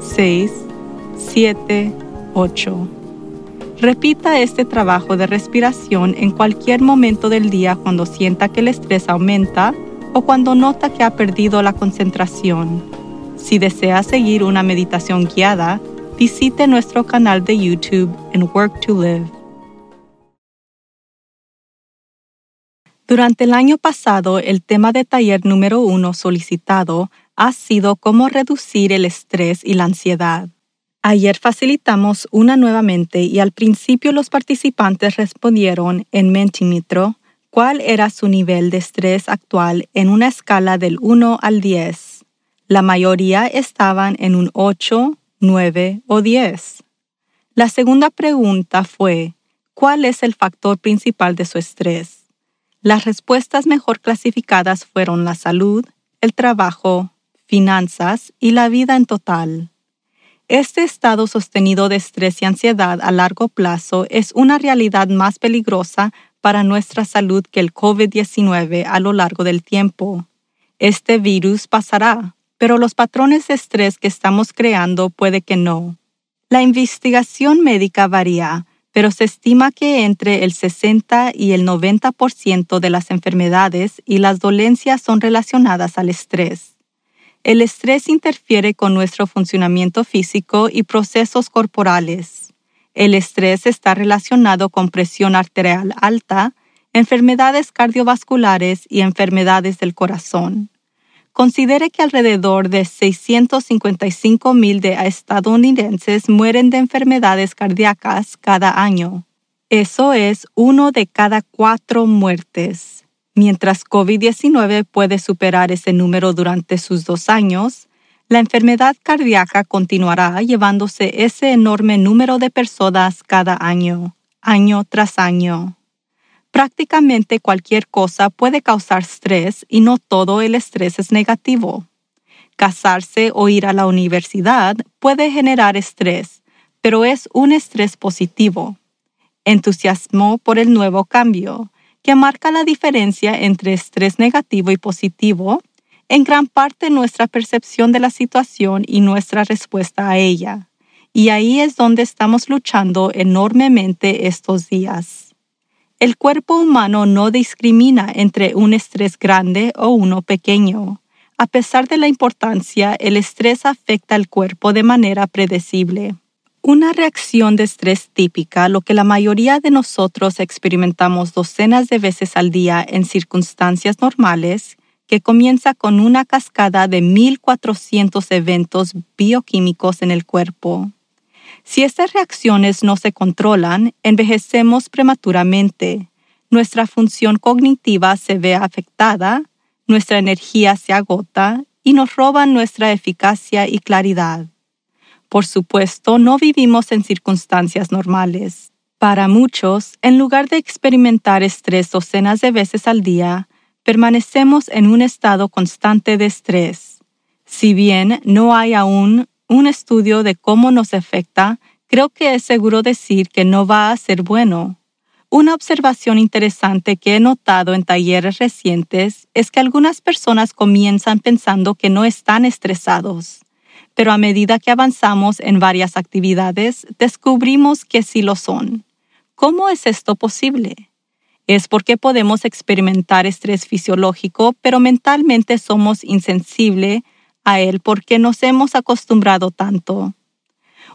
6, 7, 8. Repita este trabajo de respiración en cualquier momento del día cuando sienta que el estrés aumenta o cuando nota que ha perdido la concentración. Si desea seguir una meditación guiada, visite nuestro canal de YouTube en Work to Live. Durante el año pasado, el tema de taller número uno solicitado ha sido cómo reducir el estrés y la ansiedad. Ayer facilitamos una nuevamente y al principio los participantes respondieron en Mentimetro cuál era su nivel de estrés actual en una escala del 1 al 10. La mayoría estaban en un 8, 9 o 10. La segunda pregunta fue, ¿cuál es el factor principal de su estrés? Las respuestas mejor clasificadas fueron la salud, el trabajo, finanzas y la vida en total. Este estado sostenido de estrés y ansiedad a largo plazo es una realidad más peligrosa para nuestra salud que el COVID-19 a lo largo del tiempo. Este virus pasará, pero los patrones de estrés que estamos creando puede que no. La investigación médica varía, pero se estima que entre el 60 y el 90% de las enfermedades y las dolencias son relacionadas al estrés. El estrés interfiere con nuestro funcionamiento físico y procesos corporales. El estrés está relacionado con presión arterial alta, enfermedades cardiovasculares y enfermedades del corazón. Considere que alrededor de 655 mil de estadounidenses mueren de enfermedades cardíacas cada año. Eso es uno de cada cuatro muertes. Mientras COVID-19 puede superar ese número durante sus dos años, la enfermedad cardíaca continuará llevándose ese enorme número de personas cada año, año tras año. Prácticamente cualquier cosa puede causar estrés y no todo el estrés es negativo. Casarse o ir a la universidad puede generar estrés, pero es un estrés positivo. Entusiasmo por el nuevo cambio, que marca la diferencia entre estrés negativo y positivo, en gran parte nuestra percepción de la situación y nuestra respuesta a ella. Y ahí es donde estamos luchando enormemente estos días. El cuerpo humano no discrimina entre un estrés grande o uno pequeño. A pesar de la importancia, el estrés afecta al cuerpo de manera predecible. Una reacción de estrés típica, lo que la mayoría de nosotros experimentamos docenas de veces al día en circunstancias normales, que comienza con una cascada de 1.400 eventos bioquímicos en el cuerpo. Si estas reacciones no se controlan, envejecemos prematuramente, nuestra función cognitiva se ve afectada, nuestra energía se agota y nos roban nuestra eficacia y claridad. Por supuesto, no vivimos en circunstancias normales. Para muchos, en lugar de experimentar estrés docenas de veces al día, permanecemos en un estado constante de estrés. Si bien no hay aún un estudio de cómo nos afecta, creo que es seguro decir que no va a ser bueno. Una observación interesante que he notado en talleres recientes es que algunas personas comienzan pensando que no están estresados pero a medida que avanzamos en varias actividades, descubrimos que sí lo son. ¿Cómo es esto posible? Es porque podemos experimentar estrés fisiológico, pero mentalmente somos insensibles a él porque nos hemos acostumbrado tanto.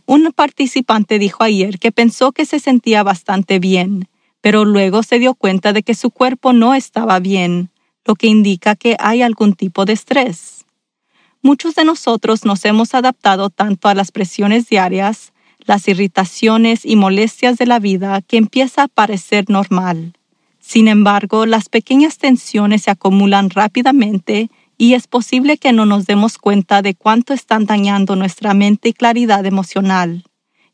Un participante dijo ayer que pensó que se sentía bastante bien, pero luego se dio cuenta de que su cuerpo no estaba bien, lo que indica que hay algún tipo de estrés. Muchos de nosotros nos hemos adaptado tanto a las presiones diarias, las irritaciones y molestias de la vida que empieza a parecer normal. Sin embargo, las pequeñas tensiones se acumulan rápidamente y es posible que no nos demos cuenta de cuánto están dañando nuestra mente y claridad emocional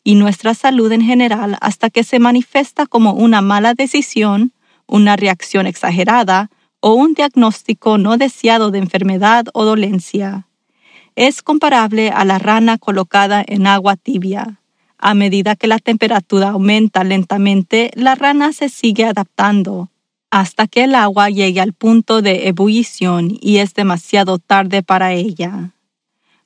y nuestra salud en general hasta que se manifiesta como una mala decisión, una reacción exagerada o un diagnóstico no deseado de enfermedad o dolencia. Es comparable a la rana colocada en agua tibia. A medida que la temperatura aumenta lentamente, la rana se sigue adaptando hasta que el agua llegue al punto de ebullición y es demasiado tarde para ella.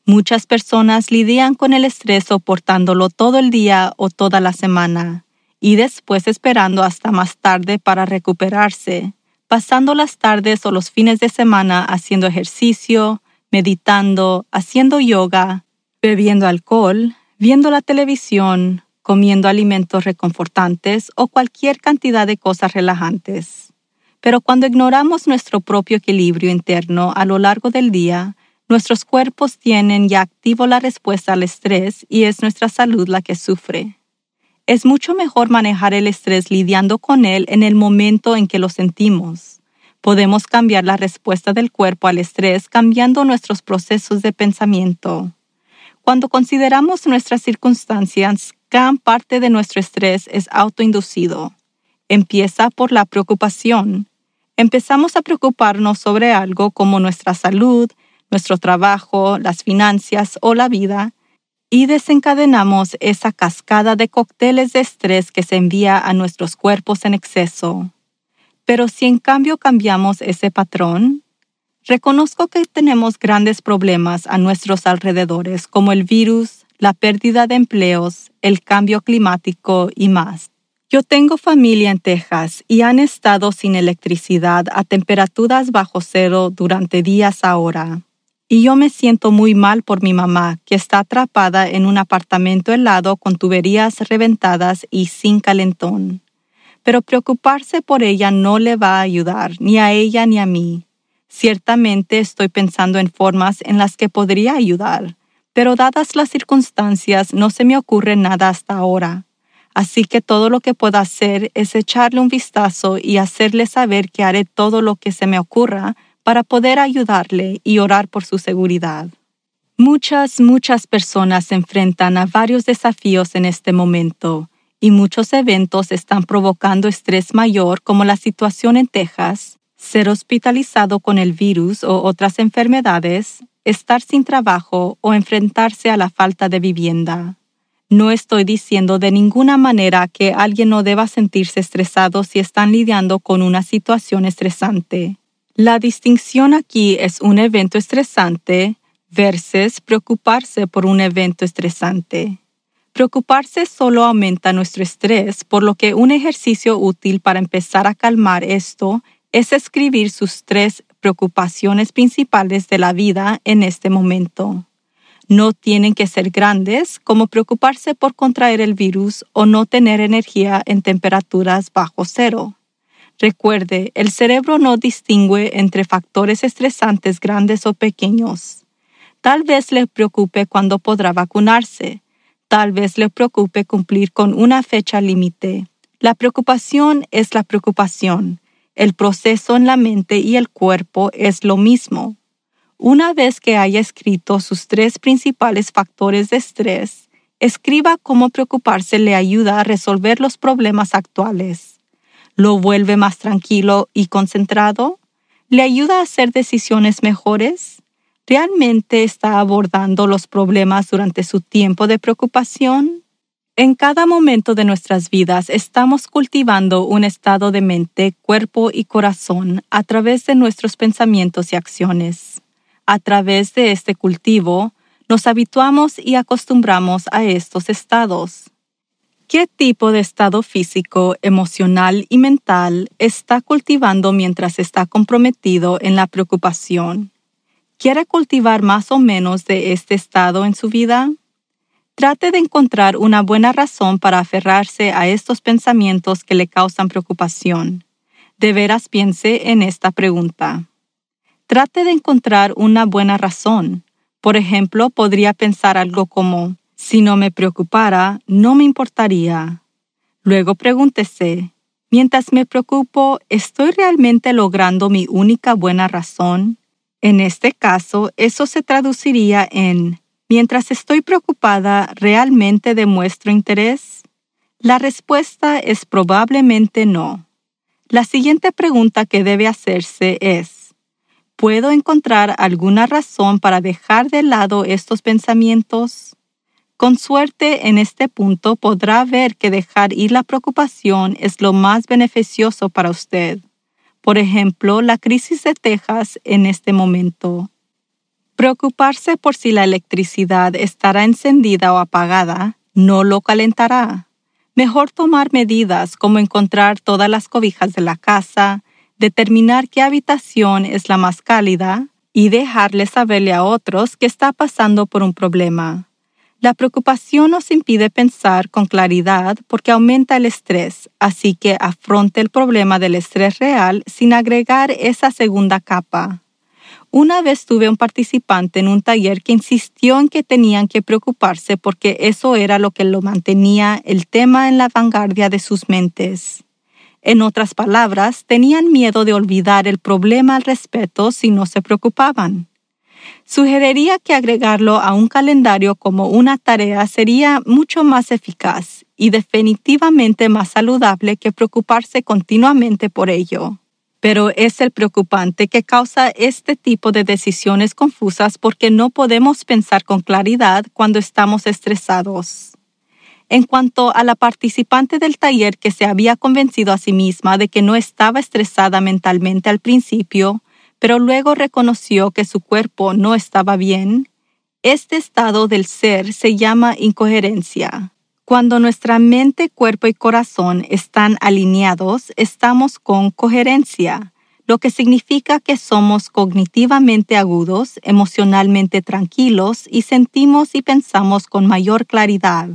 Muchas personas lidian con el estrés soportándolo todo el día o toda la semana y después esperando hasta más tarde para recuperarse, pasando las tardes o los fines de semana haciendo ejercicio, meditando, haciendo yoga, bebiendo alcohol, viendo la televisión, comiendo alimentos reconfortantes o cualquier cantidad de cosas relajantes. Pero cuando ignoramos nuestro propio equilibrio interno a lo largo del día, nuestros cuerpos tienen ya activo la respuesta al estrés y es nuestra salud la que sufre. Es mucho mejor manejar el estrés lidiando con él en el momento en que lo sentimos. Podemos cambiar la respuesta del cuerpo al estrés cambiando nuestros procesos de pensamiento. Cuando consideramos nuestras circunstancias, gran parte de nuestro estrés es autoinducido. Empieza por la preocupación, empezamos a preocuparnos sobre algo como nuestra salud, nuestro trabajo, las finanzas o la vida, y desencadenamos esa cascada de cócteles de estrés que se envía a nuestros cuerpos en exceso. Pero si en cambio cambiamos ese patrón, reconozco que tenemos grandes problemas a nuestros alrededores como el virus, la pérdida de empleos, el cambio climático y más. Yo tengo familia en Texas y han estado sin electricidad a temperaturas bajo cero durante días ahora. Y yo me siento muy mal por mi mamá, que está atrapada en un apartamento helado con tuberías reventadas y sin calentón. Pero preocuparse por ella no le va a ayudar, ni a ella ni a mí. Ciertamente estoy pensando en formas en las que podría ayudar, pero dadas las circunstancias no se me ocurre nada hasta ahora. Así que todo lo que puedo hacer es echarle un vistazo y hacerle saber que haré todo lo que se me ocurra para poder ayudarle y orar por su seguridad. Muchas, muchas personas se enfrentan a varios desafíos en este momento y muchos eventos están provocando estrés mayor como la situación en Texas, ser hospitalizado con el virus o otras enfermedades, estar sin trabajo o enfrentarse a la falta de vivienda. No estoy diciendo de ninguna manera que alguien no deba sentirse estresado si están lidiando con una situación estresante. La distinción aquí es un evento estresante versus preocuparse por un evento estresante. Preocuparse solo aumenta nuestro estrés, por lo que un ejercicio útil para empezar a calmar esto es escribir sus tres preocupaciones principales de la vida en este momento. No tienen que ser grandes como preocuparse por contraer el virus o no tener energía en temperaturas bajo cero. Recuerde, el cerebro no distingue entre factores estresantes grandes o pequeños. Tal vez le preocupe cuándo podrá vacunarse. Tal vez le preocupe cumplir con una fecha límite. La preocupación es la preocupación. El proceso en la mente y el cuerpo es lo mismo. Una vez que haya escrito sus tres principales factores de estrés, escriba cómo preocuparse le ayuda a resolver los problemas actuales. ¿Lo vuelve más tranquilo y concentrado? ¿Le ayuda a hacer decisiones mejores? ¿Realmente está abordando los problemas durante su tiempo de preocupación? En cada momento de nuestras vidas estamos cultivando un estado de mente, cuerpo y corazón a través de nuestros pensamientos y acciones a través de este cultivo, nos habituamos y acostumbramos a estos estados. ¿Qué tipo de estado físico, emocional y mental está cultivando mientras está comprometido en la preocupación? ¿Quiere cultivar más o menos de este estado en su vida? Trate de encontrar una buena razón para aferrarse a estos pensamientos que le causan preocupación. De veras piense en esta pregunta. Trate de encontrar una buena razón. Por ejemplo, podría pensar algo como, si no me preocupara, no me importaría. Luego pregúntese, mientras me preocupo, ¿estoy realmente logrando mi única buena razón? En este caso, eso se traduciría en, mientras estoy preocupada, ¿realmente demuestro interés? La respuesta es probablemente no. La siguiente pregunta que debe hacerse es, ¿puedo encontrar alguna razón para dejar de lado estos pensamientos? Con suerte en este punto podrá ver que dejar ir la preocupación es lo más beneficioso para usted. Por ejemplo, la crisis de Texas en este momento. Preocuparse por si la electricidad estará encendida o apagada no lo calentará. Mejor tomar medidas como encontrar todas las cobijas de la casa, determinar qué habitación es la más cálida y dejarle saberle a otros que está pasando por un problema. La preocupación nos impide pensar con claridad porque aumenta el estrés, así que afronte el problema del estrés real sin agregar esa segunda capa. Una vez tuve un participante en un taller que insistió en que tenían que preocuparse porque eso era lo que lo mantenía el tema en la vanguardia de sus mentes. En otras palabras, tenían miedo de olvidar el problema al respecto si no se preocupaban. Sugeriría que agregarlo a un calendario como una tarea sería mucho más eficaz y definitivamente más saludable que preocuparse continuamente por ello pero es el preocupante que causa este tipo de decisiones confusas porque no podemos pensar con claridad cuando estamos estresados. En cuanto a la participante del taller que se había convencido a sí misma de que no estaba estresada mentalmente al principio, pero luego reconoció que su cuerpo no estaba bien, este estado del ser se llama incoherencia. Cuando nuestra mente, cuerpo y corazón están alineados, estamos con coherencia, lo que significa que somos cognitivamente agudos, emocionalmente tranquilos y sentimos y pensamos con mayor claridad.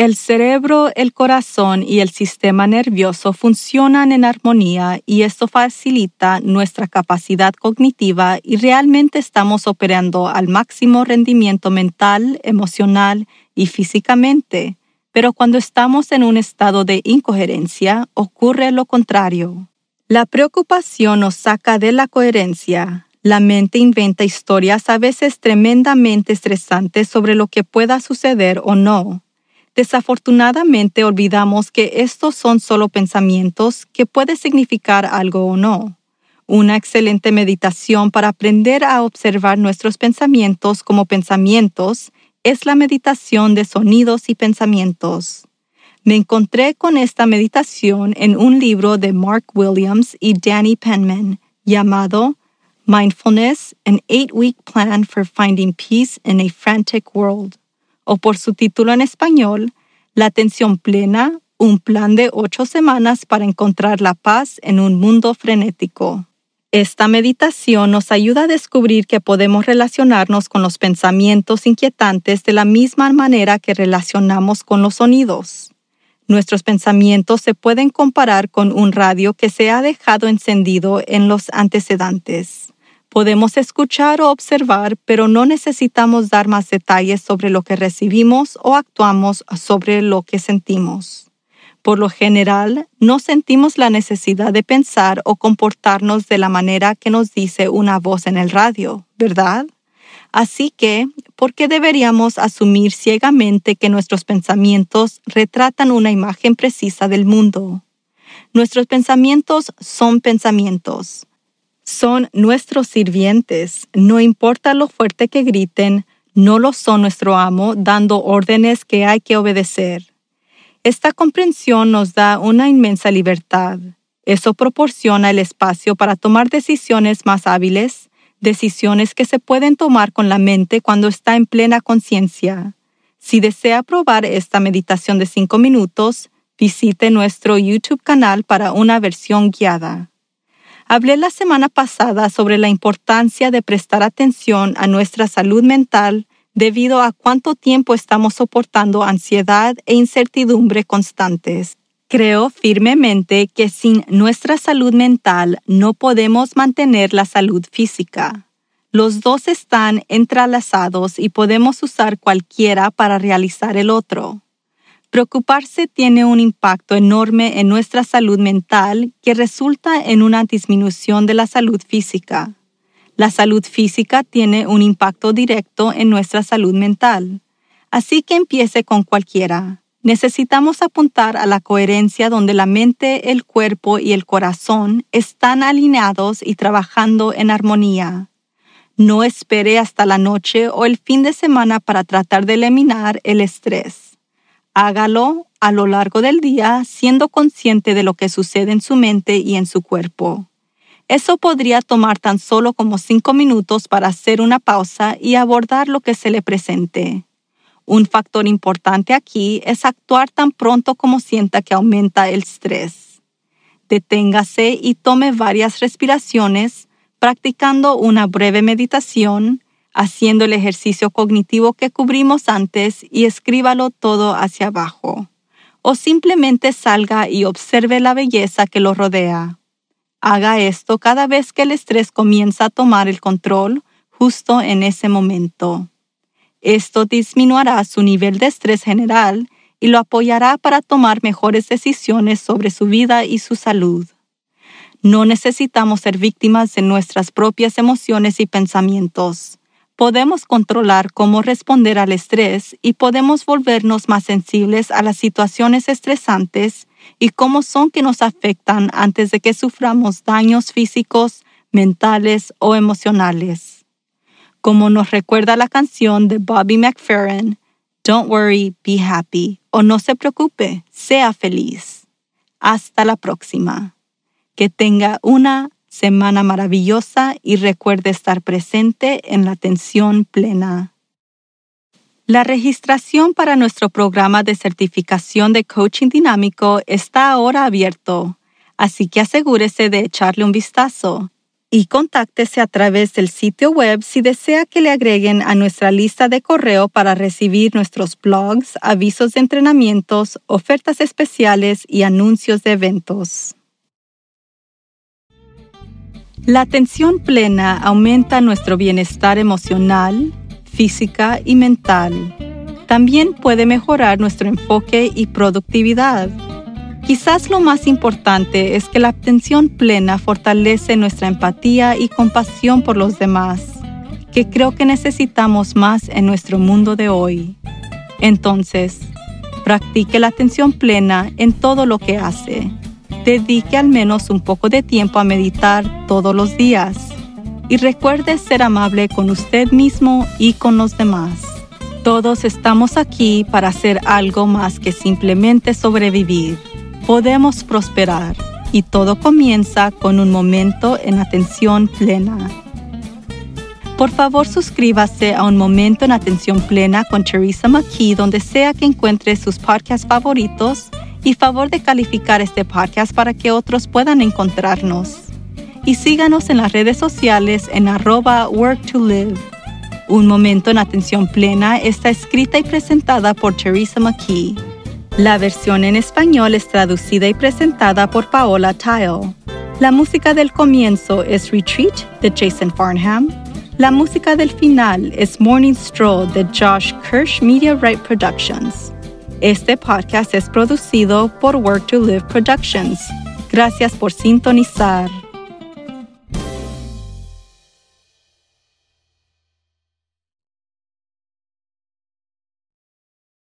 El cerebro, el corazón y el sistema nervioso funcionan en armonía y esto facilita nuestra capacidad cognitiva y realmente estamos operando al máximo rendimiento mental, emocional y físicamente. Pero cuando estamos en un estado de incoherencia, ocurre lo contrario. La preocupación nos saca de la coherencia. La mente inventa historias a veces tremendamente estresantes sobre lo que pueda suceder o no. Desafortunadamente olvidamos que estos son solo pensamientos que puede significar algo o no. Una excelente meditación para aprender a observar nuestros pensamientos como pensamientos es la meditación de sonidos y pensamientos. Me encontré con esta meditación en un libro de Mark Williams y Danny Penman llamado Mindfulness, an Eight-Week Plan for Finding Peace in a Frantic World, o por su título en español, La atención plena, un plan de ocho semanas para encontrar la paz en un mundo frenético. Esta meditación nos ayuda a descubrir que podemos relacionarnos con los pensamientos inquietantes de la misma manera que relacionamos con los sonidos. Nuestros pensamientos se pueden comparar con un radio que se ha dejado encendido en los antecedentes. Podemos escuchar o observar, pero no necesitamos dar más detalles sobre lo que recibimos o actuamos sobre lo que sentimos. Por lo general, no sentimos la necesidad de pensar o comportarnos de la manera que nos dice una voz en el radio, ¿verdad? Así que, ¿por qué deberíamos asumir ciegamente que nuestros pensamientos retratan una imagen precisa del mundo? Nuestros pensamientos son pensamientos. Son nuestros sirvientes, no importa lo fuerte que griten, no lo son nuestro amo dando órdenes que hay que obedecer. Esta comprensión nos da una inmensa libertad. Eso proporciona el espacio para tomar decisiones más hábiles, decisiones que se pueden tomar con la mente cuando está en plena conciencia. Si desea probar esta meditación de cinco minutos, visite nuestro YouTube canal para una versión guiada. Hablé la semana pasada sobre la importancia de prestar atención a nuestra salud mental debido a cuánto tiempo estamos soportando ansiedad e incertidumbre constantes. Creo firmemente que sin nuestra salud mental no podemos mantener la salud física. Los dos están entrelazados y podemos usar cualquiera para realizar el otro. Preocuparse tiene un impacto enorme en nuestra salud mental que resulta en una disminución de la salud física. La salud física tiene un impacto directo en nuestra salud mental. Así que empiece con cualquiera. Necesitamos apuntar a la coherencia donde la mente, el cuerpo y el corazón están alineados y trabajando en armonía. No espere hasta la noche o el fin de semana para tratar de eliminar el estrés. Hágalo a lo largo del día siendo consciente de lo que sucede en su mente y en su cuerpo. Eso podría tomar tan solo como cinco minutos para hacer una pausa y abordar lo que se le presente. Un factor importante aquí es actuar tan pronto como sienta que aumenta el estrés. Deténgase y tome varias respiraciones, practicando una breve meditación, haciendo el ejercicio cognitivo que cubrimos antes y escríbalo todo hacia abajo. O simplemente salga y observe la belleza que lo rodea. Haga esto cada vez que el estrés comienza a tomar el control, justo en ese momento. Esto disminuirá su nivel de estrés general y lo apoyará para tomar mejores decisiones sobre su vida y su salud. No necesitamos ser víctimas de nuestras propias emociones y pensamientos. Podemos controlar cómo responder al estrés y podemos volvernos más sensibles a las situaciones estresantes y cómo son que nos afectan antes de que suframos daños físicos, mentales o emocionales. Como nos recuerda la canción de Bobby McFerrin, Don't worry, be happy, o no se preocupe, sea feliz. Hasta la próxima. Que tenga una semana maravillosa y recuerde estar presente en la atención plena. La registración para nuestro programa de certificación de coaching dinámico está ahora abierto, así que asegúrese de echarle un vistazo y contáctese a través del sitio web si desea que le agreguen a nuestra lista de correo para recibir nuestros blogs, avisos de entrenamientos, ofertas especiales y anuncios de eventos. La atención plena aumenta nuestro bienestar emocional, física y mental. También puede mejorar nuestro enfoque y productividad. Quizás lo más importante es que la atención plena fortalece nuestra empatía y compasión por los demás, que creo que necesitamos más en nuestro mundo de hoy. Entonces, practique la atención plena en todo lo que hace. Dedique al menos un poco de tiempo a meditar todos los días y recuerde ser amable con usted mismo y con los demás. Todos estamos aquí para hacer algo más que simplemente sobrevivir. Podemos prosperar y todo comienza con un momento en atención plena. Por favor, suscríbase a Un Momento en Atención Plena con Teresa McKee donde sea que encuentre sus podcasts favoritos y favor de calificar este podcast para que otros puedan encontrarnos y síganos en las redes sociales en arroba work to live. Un momento en atención plena está escrita y presentada por Teresa McKee. La versión en español es traducida y presentada por Paola Tile. La música del comienzo es Retreat de Jason Farnham. La música del final es Morning Stroll de Josh Kirsch Media Right Productions. Este podcast es producido por Work to Live Productions. Gracias por sintonizar.